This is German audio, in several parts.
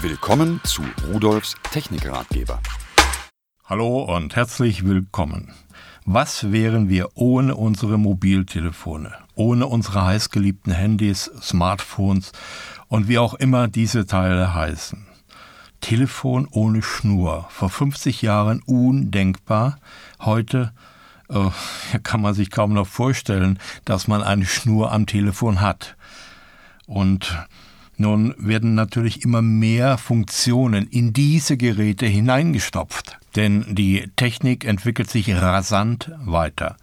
Willkommen zu Rudolfs Technikratgeber. Hallo und herzlich willkommen. Was wären wir ohne unsere Mobiltelefone, ohne unsere heißgeliebten Handys, Smartphones und wie auch immer diese Teile heißen? Telefon ohne Schnur. Vor 50 Jahren undenkbar. Heute äh, kann man sich kaum noch vorstellen, dass man eine Schnur am Telefon hat. Und nun werden natürlich immer mehr Funktionen in diese Geräte hineingestopft, denn die Technik entwickelt sich rasant weiter.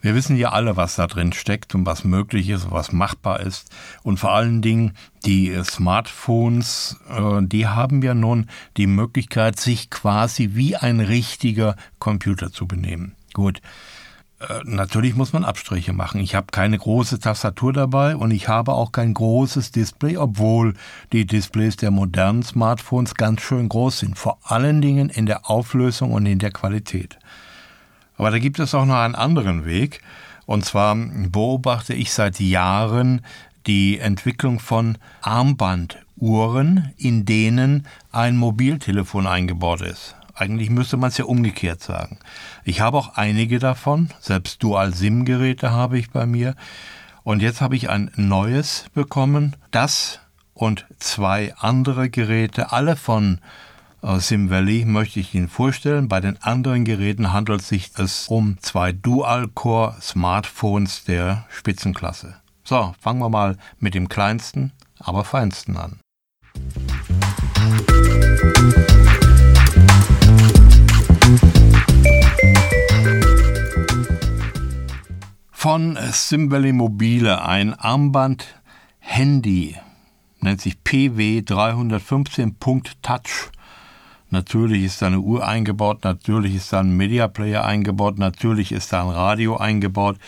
Wir wissen ja alle, was da drin steckt und was möglich ist, was machbar ist. Und vor allen Dingen die Smartphones, äh, die haben ja nun die Möglichkeit, sich quasi wie ein richtiger Computer zu benehmen. Gut, natürlich muss man Abstriche machen. Ich habe keine große Tastatur dabei und ich habe auch kein großes Display, obwohl die Displays der modernen Smartphones ganz schön groß sind. Vor allen Dingen in der Auflösung und in der Qualität. Aber da gibt es auch noch einen anderen Weg. Und zwar beobachte ich seit Jahren die Entwicklung von Armbanduhren, in denen ein Mobiltelefon eingebaut ist. Eigentlich müsste man es ja umgekehrt sagen. Ich habe auch einige davon, selbst Dual-SIM-Geräte habe ich bei mir. Und jetzt habe ich ein neues bekommen, das und zwei andere Geräte, alle von äh, Sim Valley, möchte ich Ihnen vorstellen. Bei den anderen Geräten handelt es sich um zwei Dual-Core Smartphones der Spitzenklasse. So, fangen wir mal mit dem kleinsten, aber feinsten an. Von Simvalley Mobile ein Armband Handy, nennt sich PW 315.touch. Natürlich ist da eine Uhr eingebaut, natürlich ist da ein Media Player eingebaut, natürlich ist da ein Radio eingebaut.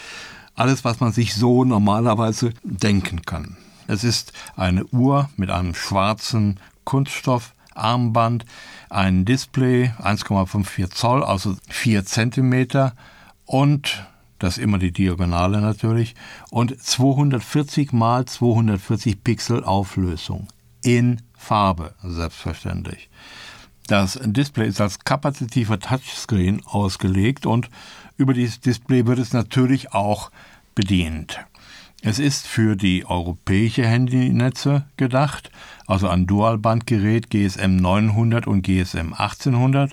Alles, was man sich so normalerweise denken kann. Es ist eine Uhr mit einem schwarzen Kunststoffarmband, ein Display 1,54 Zoll, also 4 Zentimeter und das ist immer die Diagonale natürlich, und 240 mal 240 Pixel Auflösung in Farbe, selbstverständlich. Das Display ist als kapazitiver Touchscreen ausgelegt und über dieses Display wird es natürlich auch bedient. Es ist für die europäische Handynetze gedacht, also ein Dualbandgerät GSM 900 und GSM 1800.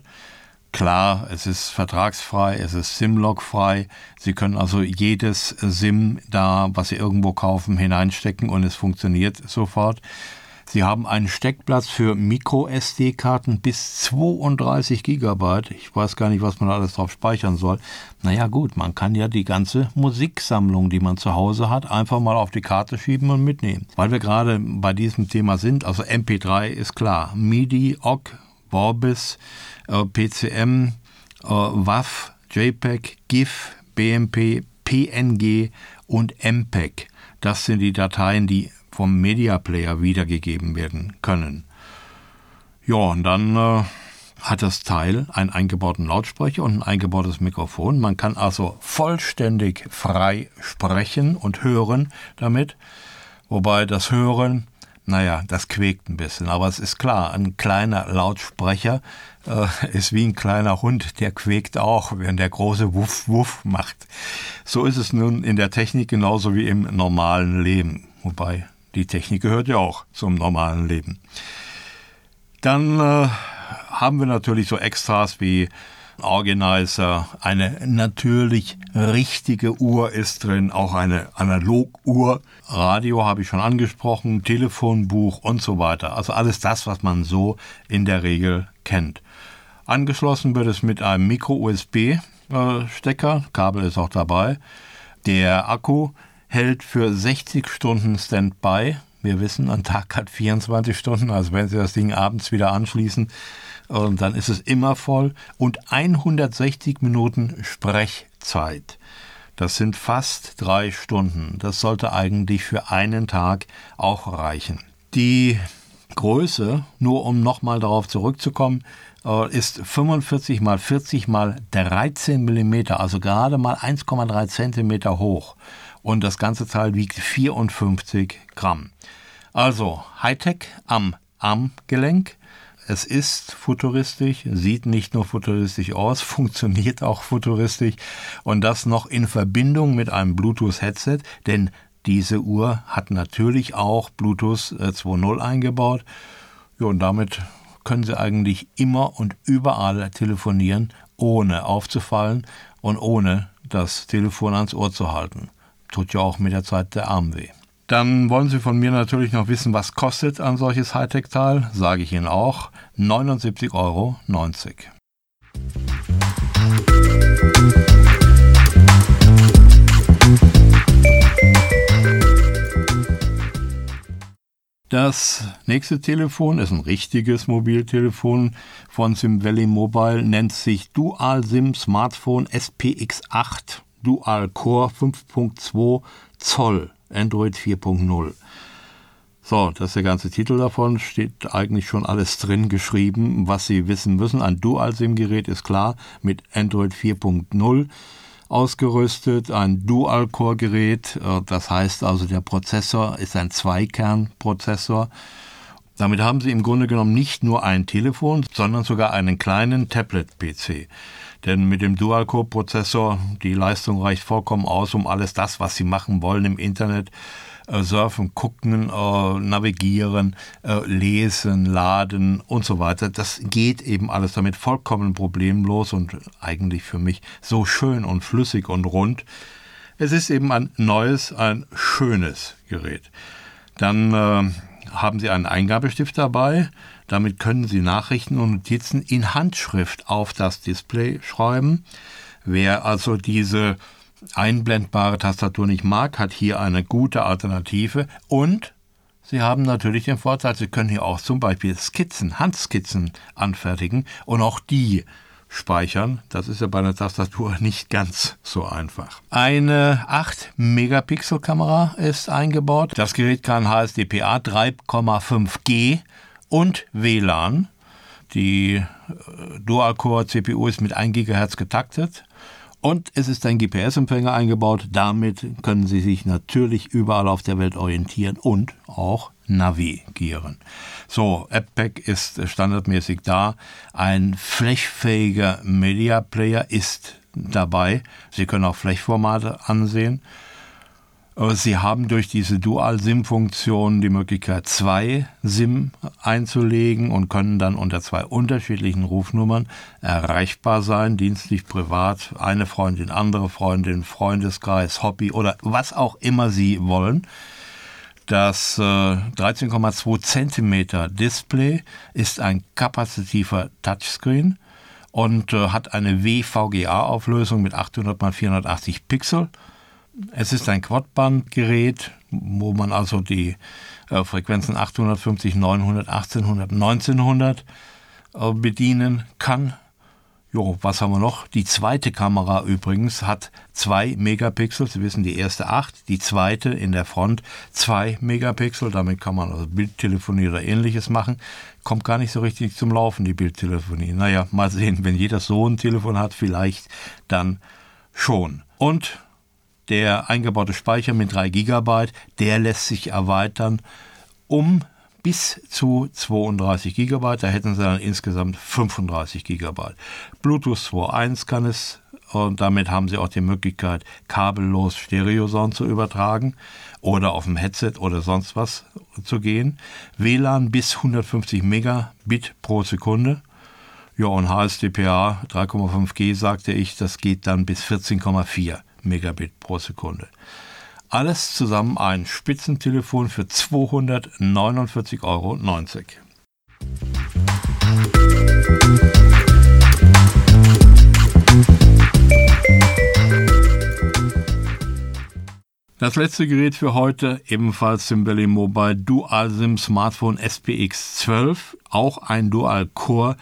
Klar, es ist vertragsfrei, es ist SIM-Log-frei. Sie können also jedes SIM da, was Sie irgendwo kaufen, hineinstecken und es funktioniert sofort. Sie haben einen Steckplatz für Micro-SD-Karten bis 32 Gigabyte. Ich weiß gar nicht, was man alles drauf speichern soll. Naja gut, man kann ja die ganze Musiksammlung, die man zu Hause hat, einfach mal auf die Karte schieben und mitnehmen. Weil wir gerade bei diesem Thema sind, also MP3 ist klar, MIDI, OGG, Vorbis, äh, PCM, äh, WAV, JPEG, GIF, BMP, PNG und MPEG. Das sind die Dateien, die vom Media Player wiedergegeben werden können. Ja, und dann äh, hat das Teil einen eingebauten Lautsprecher und ein eingebautes Mikrofon. Man kann also vollständig frei sprechen und hören damit. Wobei das Hören, naja, das quäkt ein bisschen. Aber es ist klar, ein kleiner Lautsprecher äh, ist wie ein kleiner Hund, der quäkt auch, wenn der große Wuff Wuff macht. So ist es nun in der Technik genauso wie im normalen Leben. Wobei die Technik gehört ja auch zum normalen Leben. Dann äh, haben wir natürlich so Extras wie Organizer, eine natürlich richtige Uhr ist drin, auch eine Analoguhr, Radio habe ich schon angesprochen, Telefonbuch und so weiter. Also alles das, was man so in der Regel kennt. Angeschlossen wird es mit einem Micro-USB-Stecker, äh, Kabel ist auch dabei. Der Akku hält für 60 Stunden Standby. Wir wissen, ein Tag hat 24 Stunden, also wenn Sie das Ding abends wieder anschließen, und dann ist es immer voll. Und 160 Minuten Sprechzeit. Das sind fast drei Stunden. Das sollte eigentlich für einen Tag auch reichen. Die Größe, nur um nochmal darauf zurückzukommen, äh, ist 45 mal 40 mal 13 mm, also gerade mal 1,3 cm hoch und das ganze Teil wiegt 54 Gramm. Also Hightech am Armgelenk. Es ist futuristisch, sieht nicht nur futuristisch aus, funktioniert auch futuristisch und das noch in Verbindung mit einem Bluetooth-Headset, denn diese Uhr hat natürlich auch Bluetooth 2.0 äh, eingebaut. Ja, und damit können Sie eigentlich immer und überall telefonieren, ohne aufzufallen und ohne das Telefon ans Ohr zu halten. Tut ja auch mit der Zeit der Arm weh. Dann wollen Sie von mir natürlich noch wissen, was kostet ein solches Hightech-Teil. Sage ich Ihnen auch. 79,90 Euro. Das nächste Telefon ist ein richtiges Mobiltelefon von Sim Mobile, nennt sich Dual SIM Smartphone SPX8 Dual Core 5.2 Zoll. Android 4.0. So, das ist der ganze Titel davon, steht eigentlich schon alles drin geschrieben, was Sie wissen müssen. Ein Dual-SIM-Gerät ist klar, mit Android 4.0 ausgerüstet, ein Dual-Core-Gerät, äh, das heißt also der Prozessor ist ein Zweikern-Prozessor. Damit haben Sie im Grunde genommen nicht nur ein Telefon, sondern sogar einen kleinen Tablet-PC. Denn mit dem Dual-Core-Prozessor, die Leistung reicht vollkommen aus, um alles das, was Sie machen wollen im Internet, äh, surfen, gucken, äh, navigieren, äh, lesen, laden und so weiter. Das geht eben alles damit vollkommen problemlos und eigentlich für mich so schön und flüssig und rund. Es ist eben ein neues, ein schönes Gerät. Dann äh, haben Sie einen Eingabestift dabei. Damit können Sie Nachrichten und Notizen in Handschrift auf das Display schreiben. Wer also diese einblendbare Tastatur nicht mag, hat hier eine gute Alternative und Sie haben natürlich den Vorteil, Sie können hier auch zum Beispiel Skizzen, Handskizzen anfertigen und auch die speichern. Das ist ja bei einer Tastatur nicht ganz so einfach. Eine 8-Megapixel-Kamera ist eingebaut. Das Gerät kann HSDPA 3,5G und WLAN. Die äh, Dual-Core-CPU ist mit 1 GHz getaktet. Und es ist ein GPS-Empfänger eingebaut. Damit können Sie sich natürlich überall auf der Welt orientieren und auch navigieren. So, AppPack ist standardmäßig da. Ein flechfähiger Media Player ist dabei. Sie können auch Flechformate ansehen. Sie haben durch diese Dual-SIM-Funktion die Möglichkeit, zwei SIM einzulegen und können dann unter zwei unterschiedlichen Rufnummern erreichbar sein, dienstlich, privat, eine Freundin, andere Freundin, Freundeskreis, Hobby oder was auch immer Sie wollen. Das äh, 13,2 Zentimeter Display ist ein kapazitiver Touchscreen und äh, hat eine WVGA-Auflösung mit 800 x 480 Pixel es ist ein Quadbandgerät, wo man also die äh, Frequenzen 850, 900, 1800, 1900 äh, bedienen kann. Jo, was haben wir noch? Die zweite Kamera übrigens hat zwei Megapixel. Sie wissen, die erste acht, die zweite in der Front zwei Megapixel. Damit kann man also Bildtelefonie oder ähnliches machen. Kommt gar nicht so richtig zum Laufen, die Bildtelefonie. Naja, mal sehen, wenn jeder so ein Telefon hat, vielleicht dann schon. Und der eingebaute Speicher mit 3 GB, der lässt sich erweitern um bis zu 32 GB. Da hätten Sie dann insgesamt 35 GB. Bluetooth 2.1 kann es und damit haben Sie auch die Möglichkeit, kabellos Stereosound zu übertragen oder auf dem Headset oder sonst was zu gehen. WLAN bis 150 Megabit pro Sekunde. Ja, und HSDPA 3,5G sagte ich, das geht dann bis 14,4 Megabit pro Sekunde. Alles zusammen ein Spitzentelefon für 249,90 Euro. Das letzte Gerät für heute, ebenfalls Simbelli Mobile Dual SIM Smartphone SPX 12, auch ein Dual Core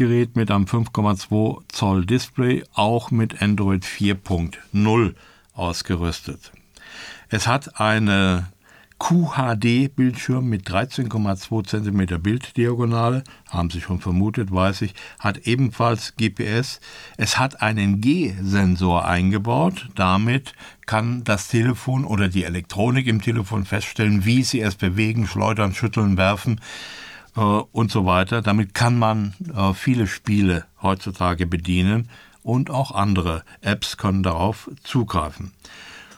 Gerät mit einem 5,2 Zoll Display, auch mit Android 4.0 ausgerüstet. Es hat eine QHD-Bildschirm mit 13,2 cm Bilddiagonale, haben Sie schon vermutet, weiß ich, hat ebenfalls GPS. Es hat einen G-Sensor eingebaut. Damit kann das Telefon oder die Elektronik im Telefon feststellen, wie Sie es bewegen, schleudern, schütteln, werfen. Äh, und so weiter. Damit kann man äh, viele Spiele heutzutage bedienen und auch andere Apps können darauf zugreifen.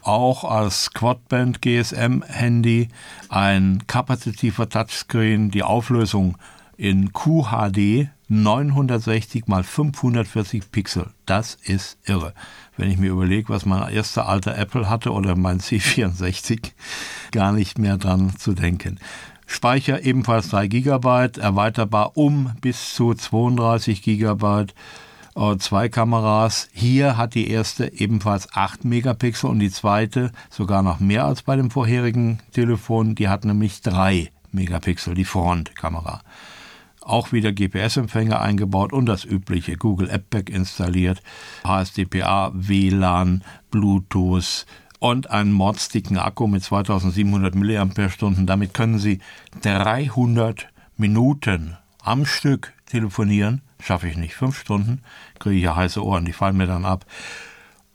Auch als Quadband GSM Handy ein kapazitiver Touchscreen, die Auflösung in QHD 960 mal 540 Pixel. Das ist irre. Wenn ich mir überlege, was mein erster alter Apple hatte oder mein C64, gar nicht mehr dran zu denken. Speicher ebenfalls 3 GB, erweiterbar um bis zu 32 GB. Äh, zwei Kameras. Hier hat die erste ebenfalls 8 Megapixel und die zweite sogar noch mehr als bei dem vorherigen Telefon. Die hat nämlich 3 Megapixel, die Frontkamera. Auch wieder GPS-Empfänger eingebaut und das übliche Google AppBack installiert, HSDPA, WLAN, Bluetooth, und einen mordsticken Akku mit 2700 mAh. Damit können Sie 300 Minuten am Stück telefonieren. Schaffe ich nicht. Fünf Stunden kriege ich ja heiße Ohren, die fallen mir dann ab.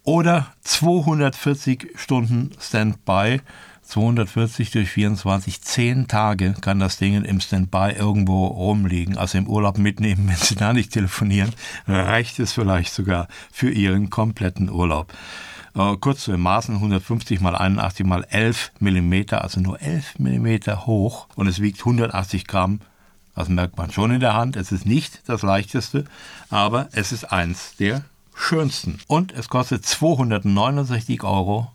Oder 240 Stunden Standby. 240 durch 24, 10 Tage kann das Ding im Standby irgendwo rumliegen, also im Urlaub mitnehmen, wenn Sie da nicht telefonieren, reicht es vielleicht sogar für Ihren kompletten Urlaub. Äh, kurz zu den Maßen 150 mal 81 mal 11 Millimeter, also nur 11 Millimeter hoch und es wiegt 180 Gramm. Das merkt man schon in der Hand. Es ist nicht das leichteste, aber es ist eins der schönsten. Und es kostet 269,90 Euro.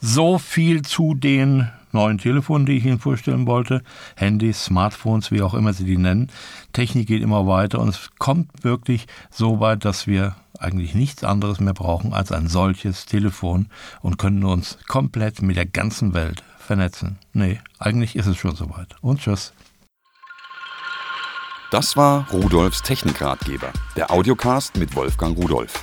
So viel zu den neuen Telefonen, die ich Ihnen vorstellen wollte. Handys, Smartphones, wie auch immer Sie die nennen. Technik geht immer weiter und es kommt wirklich so weit, dass wir eigentlich nichts anderes mehr brauchen als ein solches Telefon und können uns komplett mit der ganzen Welt vernetzen. Nee, eigentlich ist es schon soweit. Und tschüss. Das war Rudolfs Technikratgeber, der Audiocast mit Wolfgang Rudolf.